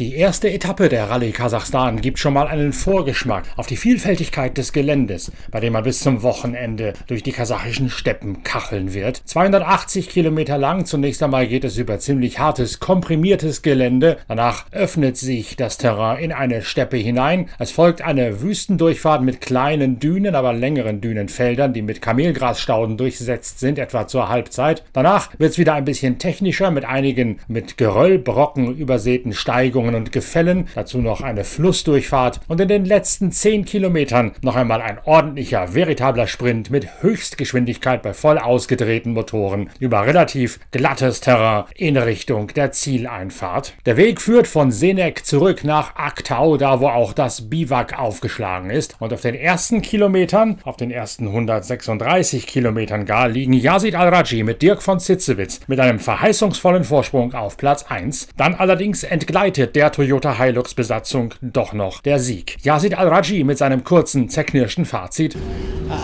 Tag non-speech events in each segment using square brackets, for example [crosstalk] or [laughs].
Die erste Etappe der Rallye Kasachstan gibt schon mal einen Vorgeschmack auf die Vielfältigkeit des Geländes, bei dem man bis zum Wochenende durch die kasachischen Steppen kacheln wird. 280 Kilometer lang, zunächst einmal geht es über ziemlich hartes, komprimiertes Gelände. Danach öffnet sich das Terrain in eine Steppe hinein. Es folgt eine Wüstendurchfahrt mit kleinen Dünen, aber längeren Dünenfeldern, die mit Kamelgrasstauden durchsetzt sind, etwa zur Halbzeit. Danach wird es wieder ein bisschen technischer mit einigen mit Geröllbrocken übersäten Steigungen und Gefällen, dazu noch eine Flussdurchfahrt und in den letzten 10 Kilometern noch einmal ein ordentlicher, veritabler Sprint mit Höchstgeschwindigkeit bei voll ausgedrehten Motoren über relativ glattes Terrain in Richtung der Zieleinfahrt. Der Weg führt von Senek zurück nach Aktau, da wo auch das Biwak aufgeschlagen ist. Und auf den ersten Kilometern, auf den ersten 136 Kilometern gar, liegen Yazid Al-Raji mit Dirk von Zitzewitz mit einem verheißungsvollen Vorsprung auf Platz 1. Dann allerdings entgleitet der Toyota Hilux Besatzung doch noch der Sieg. Yazid Al-Raji mit seinem kurzen, zerknirschten Fazit.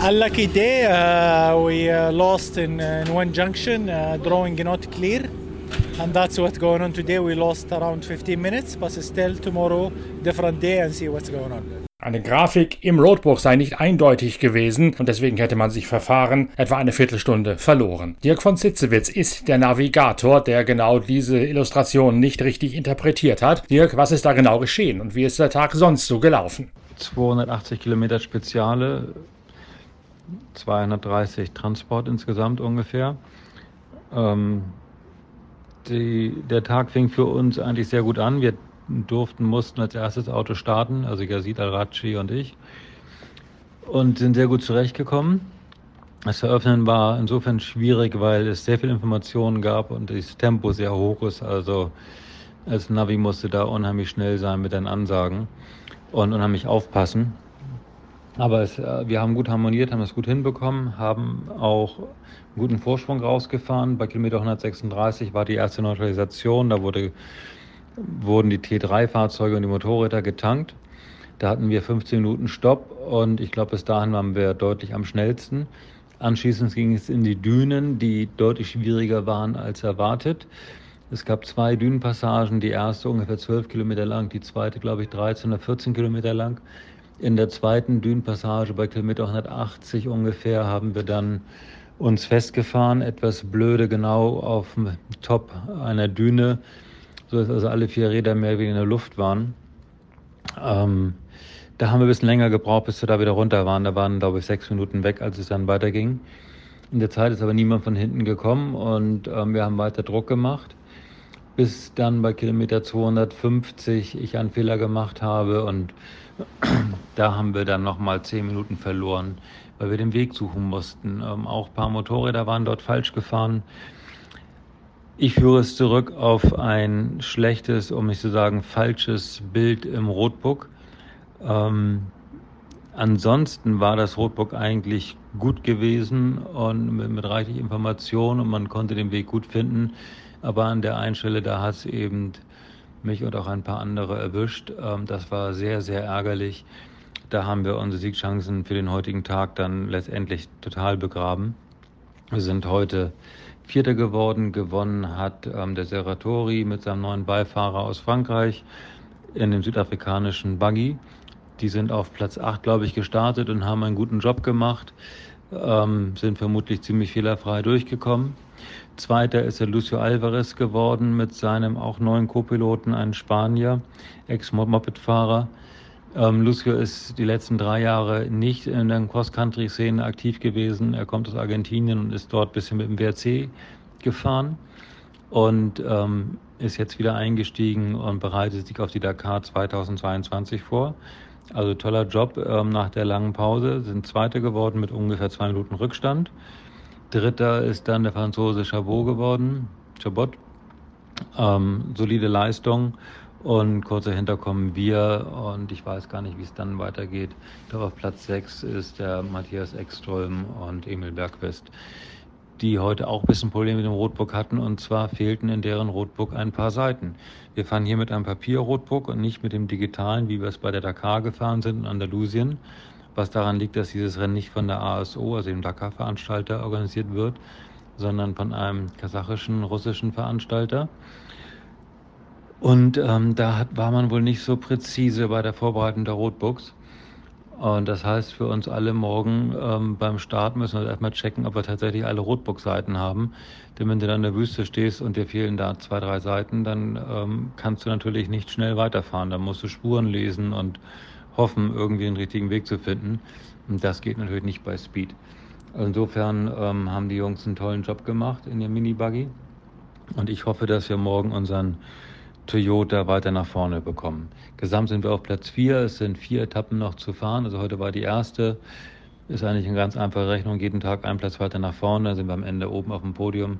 Unlucky day. Uh, we uh, lost in, uh, in one junction, uh, drawing not clear. And that's what's going on today. We lost around 15 minutes, but still tomorrow, different day and see what's going on. Eine Grafik im Roadbook sei nicht eindeutig gewesen und deswegen hätte man sich verfahren, etwa eine Viertelstunde verloren. Dirk von Sitzewitz ist der Navigator, der genau diese Illustration nicht richtig interpretiert hat. Dirk, was ist da genau geschehen und wie ist der Tag sonst so gelaufen? 280 Kilometer Speziale, 230 Transport insgesamt ungefähr. Ähm, die, der Tag fing für uns eigentlich sehr gut an. Wir durften, mussten als erstes Auto starten, also Yazid Al-Rachi und ich, und sind sehr gut zurechtgekommen. Das Eröffnen war insofern schwierig, weil es sehr viel Informationen gab und das Tempo sehr hoch ist. Also als Navi musste da unheimlich schnell sein mit den Ansagen und unheimlich aufpassen. Aber es, äh, wir haben gut harmoniert, haben es gut hinbekommen, haben auch einen guten Vorsprung rausgefahren. Bei Kilometer 136 war die erste Neutralisation, da wurde, wurden die T3-Fahrzeuge und die Motorräder getankt. Da hatten wir 15 Minuten Stopp und ich glaube, bis dahin waren wir deutlich am schnellsten. Anschließend ging es in die Dünen, die deutlich schwieriger waren als erwartet. Es gab zwei Dünenpassagen, die erste ungefähr 12 Kilometer lang, die zweite, glaube ich, 13 oder 14 Kilometer lang. In der zweiten Dünenpassage bei Kilometer 180 ungefähr haben wir dann uns festgefahren, etwas blöde genau auf dem Top einer Düne, sodass also alle vier Räder mehr wie in der Luft waren. Ähm, da haben wir ein bisschen länger gebraucht, bis wir da wieder runter waren. Da waren, glaube ich, sechs Minuten weg, als es dann weiterging. In der Zeit ist aber niemand von hinten gekommen und ähm, wir haben weiter Druck gemacht, bis dann bei Kilometer 250 ich einen Fehler gemacht habe und [clears throat] da haben wir dann nochmal zehn Minuten verloren, weil wir den Weg suchen mussten. Ähm, auch ein paar Motorräder waren dort falsch gefahren. Ich führe es zurück auf ein schlechtes, um nicht zu sagen falsches Bild im Rotbook. Ähm, ansonsten war das Rotbook eigentlich gut gewesen und mit, mit reichlich Informationen und man konnte den Weg gut finden. Aber an der einen Stelle, da hat es eben mich und auch ein paar andere erwischt. Ähm, das war sehr, sehr ärgerlich. Da haben wir unsere Siegchancen für den heutigen Tag dann letztendlich total begraben. Wir sind heute Vierter geworden. Gewonnen hat ähm, der Serratori mit seinem neuen Beifahrer aus Frankreich in dem südafrikanischen Buggy. Die sind auf Platz 8, glaube ich, gestartet und haben einen guten Job gemacht, ähm, sind vermutlich ziemlich fehlerfrei durchgekommen. Zweiter ist der Lucio Alvarez geworden mit seinem auch neuen Co-Piloten, ein Spanier, Ex-Moped-Fahrer. Ähm, Lucio ist die letzten drei Jahre nicht in der Cross-Country-Szene aktiv gewesen. Er kommt aus Argentinien und ist dort ein bisschen mit dem WRC gefahren und ähm, ist jetzt wieder eingestiegen und bereitet sich auf die Dakar 2022 vor. Also toller Job ähm, nach der langen Pause, sind Zweiter geworden mit ungefähr zwei Minuten Rückstand. Dritter ist dann der Franzose Chabot geworden, Chabot. Ähm, solide Leistung und kurz dahinter kommen wir und ich weiß gar nicht, wie es dann weitergeht. Doch auf Platz 6 ist der Matthias Ekström und Emil Bergquist, die heute auch ein bisschen Probleme mit dem Rotbook hatten und zwar fehlten in deren Rotbook ein paar Seiten. Wir fahren hier mit einem Papierrotbook und nicht mit dem digitalen, wie wir es bei der Dakar gefahren sind in Andalusien was daran liegt, dass dieses Rennen nicht von der ASO, also dem Dakar-Veranstalter, organisiert wird, sondern von einem kasachischen, russischen Veranstalter. Und ähm, da hat, war man wohl nicht so präzise bei der Vorbereitung der Rotbooks. Und das heißt für uns alle morgen ähm, beim Start müssen wir erstmal checken, ob wir tatsächlich alle Rotbook-Seiten haben. Denn wenn du dann in der Wüste stehst und dir fehlen da zwei, drei Seiten, dann ähm, kannst du natürlich nicht schnell weiterfahren. Dann musst du Spuren lesen und hoffen, irgendwie den richtigen Weg zu finden. Und das geht natürlich nicht bei Speed. Insofern ähm, haben die Jungs einen tollen Job gemacht in dem Mini-Buggy. Und ich hoffe, dass wir morgen unseren Toyota weiter nach vorne bekommen. Gesamt sind wir auf Platz 4. Es sind vier Etappen noch zu fahren. Also heute war die erste. Ist eigentlich eine ganz einfache Rechnung. Jeden Tag ein Platz weiter nach vorne. Dann sind wir am Ende oben auf dem Podium.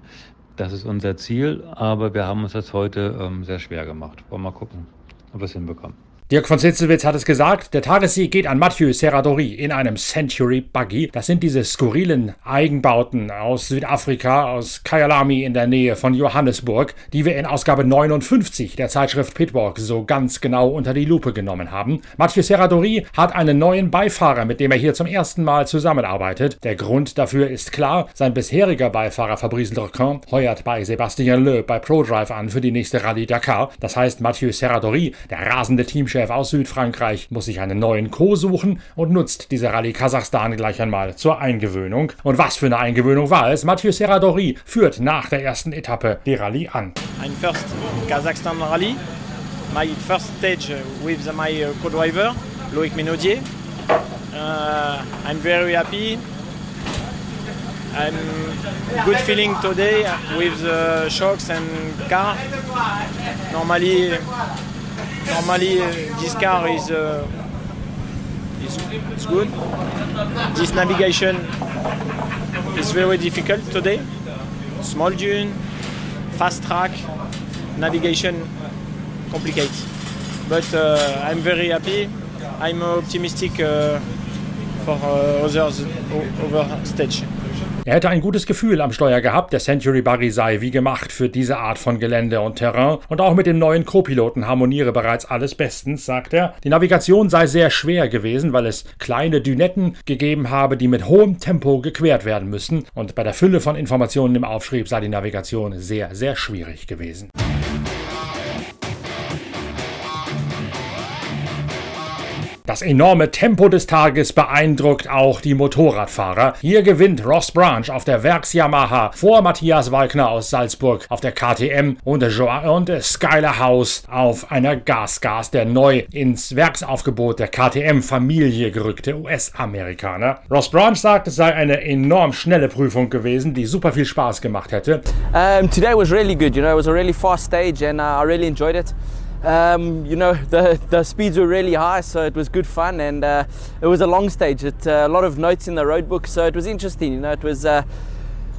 Das ist unser Ziel. Aber wir haben uns das heute ähm, sehr schwer gemacht. Wollen wir mal gucken, ob wir es hinbekommen. Dirk von Sitzelwitz hat es gesagt, der Tagessieg geht an Mathieu Serradori in einem Century Buggy. Das sind diese skurrilen Eigenbauten aus Südafrika, aus Kyalami in der Nähe von Johannesburg, die wir in Ausgabe 59 der Zeitschrift Pitwalk so ganz genau unter die Lupe genommen haben. Mathieu Serradori hat einen neuen Beifahrer, mit dem er hier zum ersten Mal zusammenarbeitet. Der Grund dafür ist klar, sein bisheriger Beifahrer Fabrice Lecun heuert bei Sébastien Loeb bei ProDrive an für die nächste Rallye Dakar. Das heißt, Mathieu Serradori, der rasende Teamchef Chef aus Südfrankreich muss sich einen neuen Co. suchen und nutzt diese Rallye Kasachstan gleich einmal zur Eingewöhnung. Und was für eine Eingewöhnung war es? Mathieu Serradori führt nach der ersten Etappe die Rallye an. Ein first Kazakhstan Rallye. My first stage with my co-driver, Loïc Menaudier. Uh, I'm very happy. I'm good feeling today with the shocks and car. Normally Normally, this car is, uh, is, is good. This navigation is very difficult today. Small dune, fast track, navigation complicated. But uh, I'm very happy. I'm optimistic uh, for uh, others over stage. Er hätte ein gutes Gefühl am Steuer gehabt, der Century Buggy sei wie gemacht für diese Art von Gelände und Terrain und auch mit dem neuen Co-Piloten harmoniere bereits alles bestens, sagt er. Die Navigation sei sehr schwer gewesen, weil es kleine Dünetten gegeben habe, die mit hohem Tempo gequert werden müssen und bei der Fülle von Informationen im Aufschrieb sei die Navigation sehr, sehr schwierig gewesen. Das enorme Tempo des Tages beeindruckt auch die Motorradfahrer. Hier gewinnt Ross Branch auf der Werks-Yamaha vor Matthias Walkner aus Salzburg auf der KTM und, und Skyler House auf einer Gasgas, der neu ins Werksaufgebot der KTM-Familie gerückte US-Amerikaner. Ross Branch sagt, es sei eine enorm schnelle Prüfung gewesen, die super viel Spaß gemacht hätte. Um, today was really good, you know, it was a really fast stage and uh, I really enjoyed it. Um, you know [laughs] the the speeds were really high, so it was good fun, and uh, it was a long stage. It, uh, a lot of notes in the road book, so it was interesting. You know, it was uh,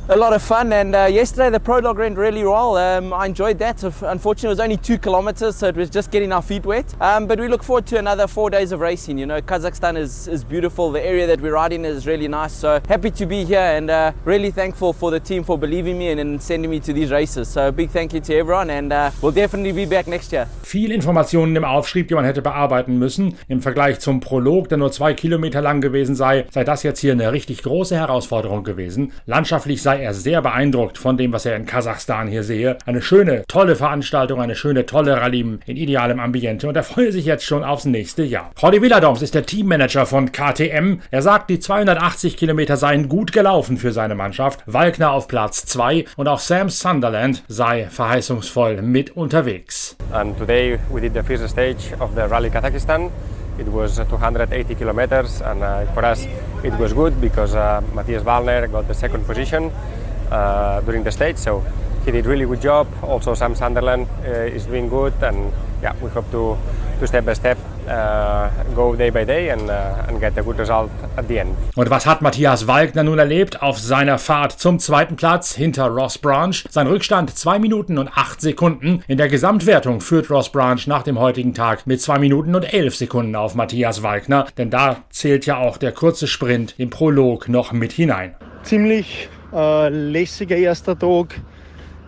a lot of fun. And uh, yesterday the prologue went really well. Um, I enjoyed that. Unfortunately, it was only two kilometers, so it was just getting our feet wet. Um, but we look forward to another four days of racing. You know, Kazakhstan is, is beautiful. The area that we're riding is really nice. So happy to be here and uh, really thankful for the team for believing me and, and, sending me to these races. So big thank you to everyone and uh, we'll definitely be back next year. Viel Informationen im Aufschrieb, die man hätte bearbeiten müssen. Im Vergleich zum Prolog, der nur zwei Kilometer lang gewesen sei, sei das jetzt hier eine richtig große Herausforderung gewesen. Landschaftlich sei er sehr beeindruckt von dem, was er in Kasachstan hier sehe. Eine schöne, tolle Veranstaltung, eine schöne, tolle Rallye in idealem Ambiente und er freue sich jetzt schon aufs nächste Jahr. Jordi Villadoms ist der Teammanager von KTM. Er sagt, die 280 Kilometer seien gut gelaufen für seine Mannschaft. Walkner auf Platz 2 und auch Sam Sunderland sei verheißungsvoll mit unterwegs. And today we did the first stage of the Rally Kazakhstan. It was 280 kilometers, and uh, for us it was good because uh, Matthias Wallner got the second position. uh, during the stage. So he did really good job. Also Sam Sunderland uh, is doing good, and yeah, we hope to, to step by step go day by day and, uh, and get a good result at the end. Und was hat Matthias Walkner nun erlebt auf seiner Fahrt zum zweiten Platz hinter Ross Branch? Sein Rückstand 2 Minuten und 8 Sekunden. In der Gesamtwertung führt Ross Branch nach dem heutigen Tag mit 2 Minuten und 11 Sekunden auf Matthias Walkner, denn da zählt ja auch der kurze Sprint im Prolog noch mit hinein. Ziemlich äh, lässiger erster Tag,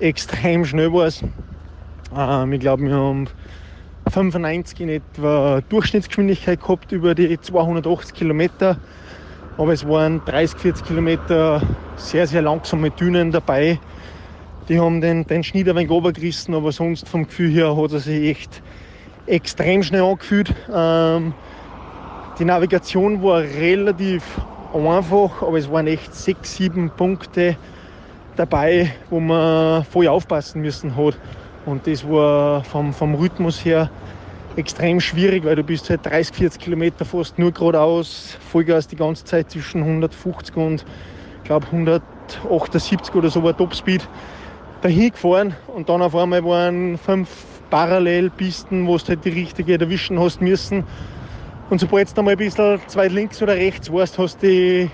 extrem schnell war es. Ähm, ich glaube, wir haben 95 in etwa Durchschnittsgeschwindigkeit gehabt über die 280 Kilometer. Aber es waren 30, 40 Kilometer sehr, sehr langsame Dünen dabei. Die haben den, den Schnitt ein wenig runtergerissen, aber sonst vom Gefühl her hat er sich echt extrem schnell angefühlt. Ähm, die Navigation war relativ einfach, aber es waren echt sechs, sieben Punkte dabei, wo man voll aufpassen müssen hat. Und das war vom, vom Rhythmus her extrem schwierig, weil du bist halt 30, 40 Kilometer fast nur geradeaus, Vollgas die ganze Zeit zwischen 150 und ich glaube 178 oder so war Topspeed dahin gefahren und dann auf einmal waren fünf Parallelpisten, wo du halt die richtige erwischen hast müssen. Und sobald du einmal ein bisschen zwei links oder rechts warst, hast du die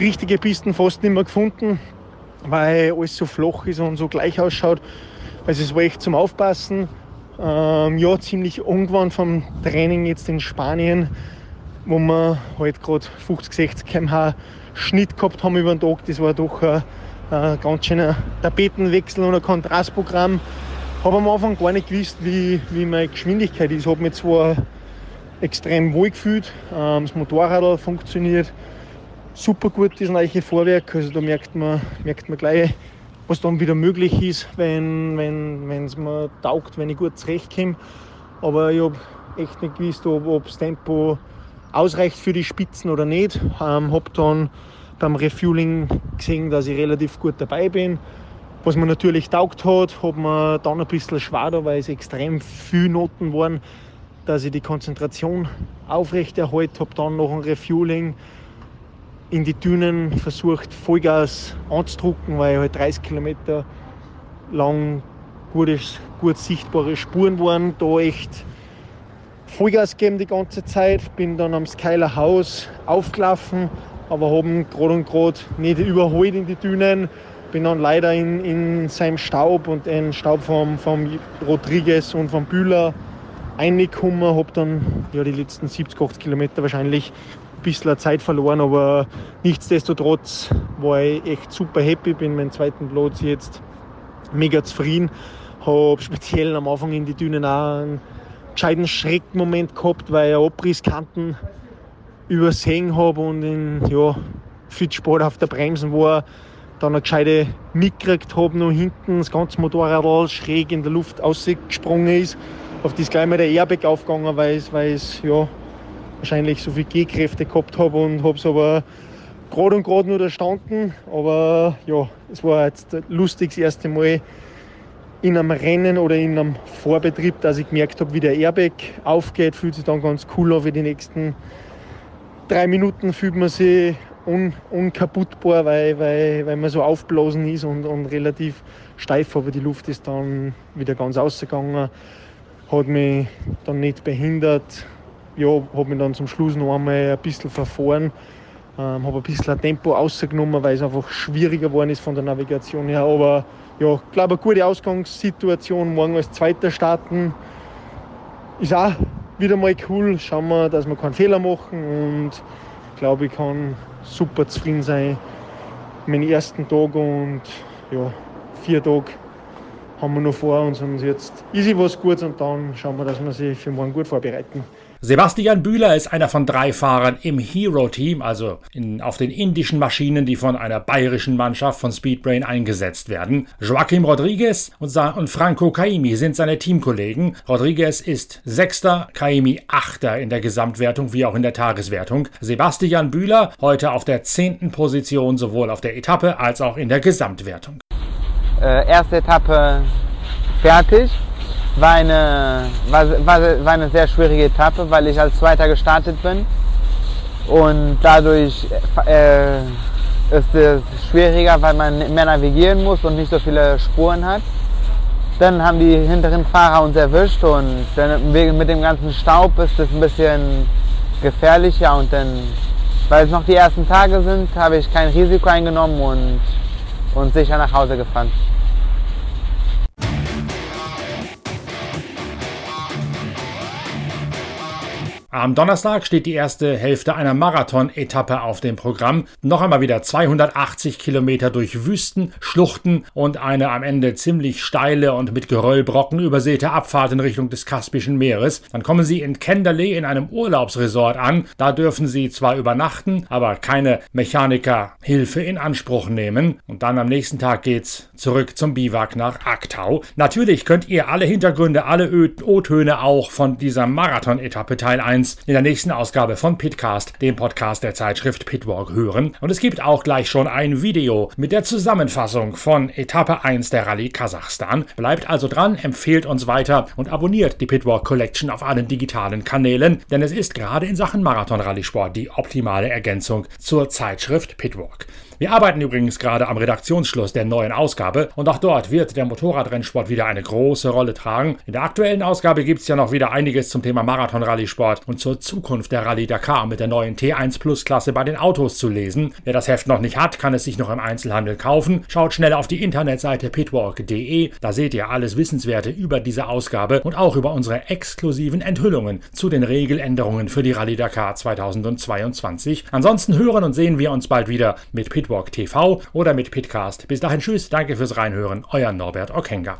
richtige Pisten fast nicht mehr gefunden, weil alles so flach ist und so gleich ausschaut. Also es war echt zum Aufpassen. Ähm, ja, ziemlich irgendwann vom Training jetzt in Spanien, wo wir halt gerade 50, 60 km/h Schnitt gehabt haben über den Tag. Das war doch ein, ein ganz schöner Tapetenwechsel und ein Kontrastprogramm. Habe am Anfang gar nicht gewusst, wie, wie meine Geschwindigkeit ist. Habe mich zwar extrem wohl gefühlt. Ähm, das Motorrad funktioniert super gut, das neue Vorwerk. Also da merkt man, merkt man gleich, was dann wieder möglich ist, wenn es wenn, mir taugt, wenn ich gut zurechtkomme. Aber ich habe echt nicht gewusst, ob, das Tempo ausreicht für die Spitzen oder nicht. Ähm, habe dann beim Refueling gesehen, dass ich relativ gut dabei bin. Was mir natürlich taugt hat, hat mir dann ein bisschen schwer, weil es extrem viele Noten waren, dass ich die Konzentration aufrechterhalte. Habe dann noch ein Refueling in die Dünen versucht, Vollgas anzudrucken, weil halt 30 Kilometer lang gutes, gut sichtbare Spuren waren. Da echt Vollgas gegeben die ganze Zeit. Bin dann am Skyler Haus aufgelaufen, aber haben gerade und gerade nicht überholt in die Dünen. Bin dann leider in, in seinem Staub und den Staub vom, vom Rodriguez und vom Bühler reingekommen. Habe dann ja, die letzten 70, 80 Kilometer wahrscheinlich bisschen Zeit verloren, aber nichtsdestotrotz war ich echt super happy, bin meinen zweiten Platz jetzt mega zufrieden. Habe speziell am Anfang in die Dünen auch einen gescheiten Schreckmoment gehabt, weil ich Abrisskanten übersehen habe und in, ja, viel spät auf der Bremsen war. Dann eine gescheite mitgekriegt habe, noch hinten das ganze Motorrad schräg in der Luft ausgesprungen ist. Auf das gleich mal der Airbag aufgegangen, weil es, weil es ja, wahrscheinlich so viel Gehkräfte gehabt habe und habe es aber gerade und gerade nur erstanden. Aber ja, es war jetzt lustig das erste Mal in einem Rennen oder in einem Vorbetrieb, dass ich gemerkt habe, wie der Airbag aufgeht. Fühlt sich dann ganz cool an. Für die nächsten drei Minuten fühlt man sich un, unkaputtbar, weil, weil, weil man so aufblasen ist und, und relativ steif, aber die Luft ist dann wieder ganz ausgegangen. Hat mich dann nicht behindert ja, habe mich dann zum Schluss noch einmal ein bisschen verfahren. Ähm, habe ein bisschen Tempo rausgenommen, weil es einfach schwieriger geworden ist von der Navigation her. Aber ja, ich glaube, eine gute Ausgangssituation. Morgen als Zweiter starten ist auch wieder mal cool. Schauen wir, dass wir keinen Fehler machen. Und ich glaube, ich kann super zufrieden sein dem ersten Tag. Und ja, vier Tage haben wir noch vor uns. Und jetzt ist was Gutes und dann schauen wir, dass wir sich für morgen gut vorbereiten. Sebastian Bühler ist einer von drei Fahrern im Hero-Team, also in, auf den indischen Maschinen, die von einer bayerischen Mannschaft von Speedbrain eingesetzt werden. Joaquim Rodriguez und, und Franco Kaimi sind seine Teamkollegen. Rodriguez ist Sechster, Kaimi Achter in der Gesamtwertung wie auch in der Tageswertung. Sebastian Bühler heute auf der zehnten Position sowohl auf der Etappe als auch in der Gesamtwertung. Äh, erste Etappe fertig war eine, war, war, war eine sehr schwierige Etappe, weil ich als Zweiter gestartet bin. Und dadurch äh, ist es schwieriger, weil man mehr navigieren muss und nicht so viele Spuren hat. Dann haben die hinteren Fahrer uns erwischt und dann mit dem ganzen Staub ist es ein bisschen gefährlicher und dann, weil es noch die ersten Tage sind, habe ich kein Risiko eingenommen und, und sicher nach Hause gefahren. Am Donnerstag steht die erste Hälfte einer Marathon-Etappe auf dem Programm. Noch einmal wieder 280 Kilometer durch Wüsten, Schluchten und eine am Ende ziemlich steile und mit Geröllbrocken übersäte Abfahrt in Richtung des Kaspischen Meeres. Dann kommen Sie in Kenderley in einem Urlaubsresort an. Da dürfen Sie zwar übernachten, aber keine Mechanikerhilfe in Anspruch nehmen. Und dann am nächsten Tag geht's zurück zum Biwak nach Aktau. Natürlich könnt ihr alle Hintergründe, alle O-Töne auch von dieser Marathon-Etappe Teil 1 1 in der nächsten Ausgabe von Pitcast, dem Podcast der Zeitschrift Pitwalk, hören. Und es gibt auch gleich schon ein Video mit der Zusammenfassung von Etappe 1 der Rallye Kasachstan. Bleibt also dran, empfehlt uns weiter und abonniert die Pitwalk Collection auf allen digitalen Kanälen, denn es ist gerade in Sachen Marathon-Rallye-Sport die optimale Ergänzung zur Zeitschrift Pitwalk. Wir arbeiten übrigens gerade am Redaktionsschluss der neuen Ausgabe und auch dort wird der Motorradrennsport wieder eine große Rolle tragen. In der aktuellen Ausgabe gibt es ja noch wieder einiges zum Thema Marathon-Rallye-Sport und zur Zukunft der Rallye Dakar mit der neuen T1 Plus Klasse bei den Autos zu lesen. Wer das Heft noch nicht hat, kann es sich noch im Einzelhandel kaufen. Schaut schnell auf die Internetseite pitwalk.de, da seht ihr alles Wissenswerte über diese Ausgabe und auch über unsere exklusiven Enthüllungen zu den Regeländerungen für die Rallye Dakar 2022. Ansonsten hören und sehen wir uns bald wieder mit Pitwalk TV oder mit Pitcast. Bis dahin tschüss, danke fürs Reinhören, euer Norbert Okenga.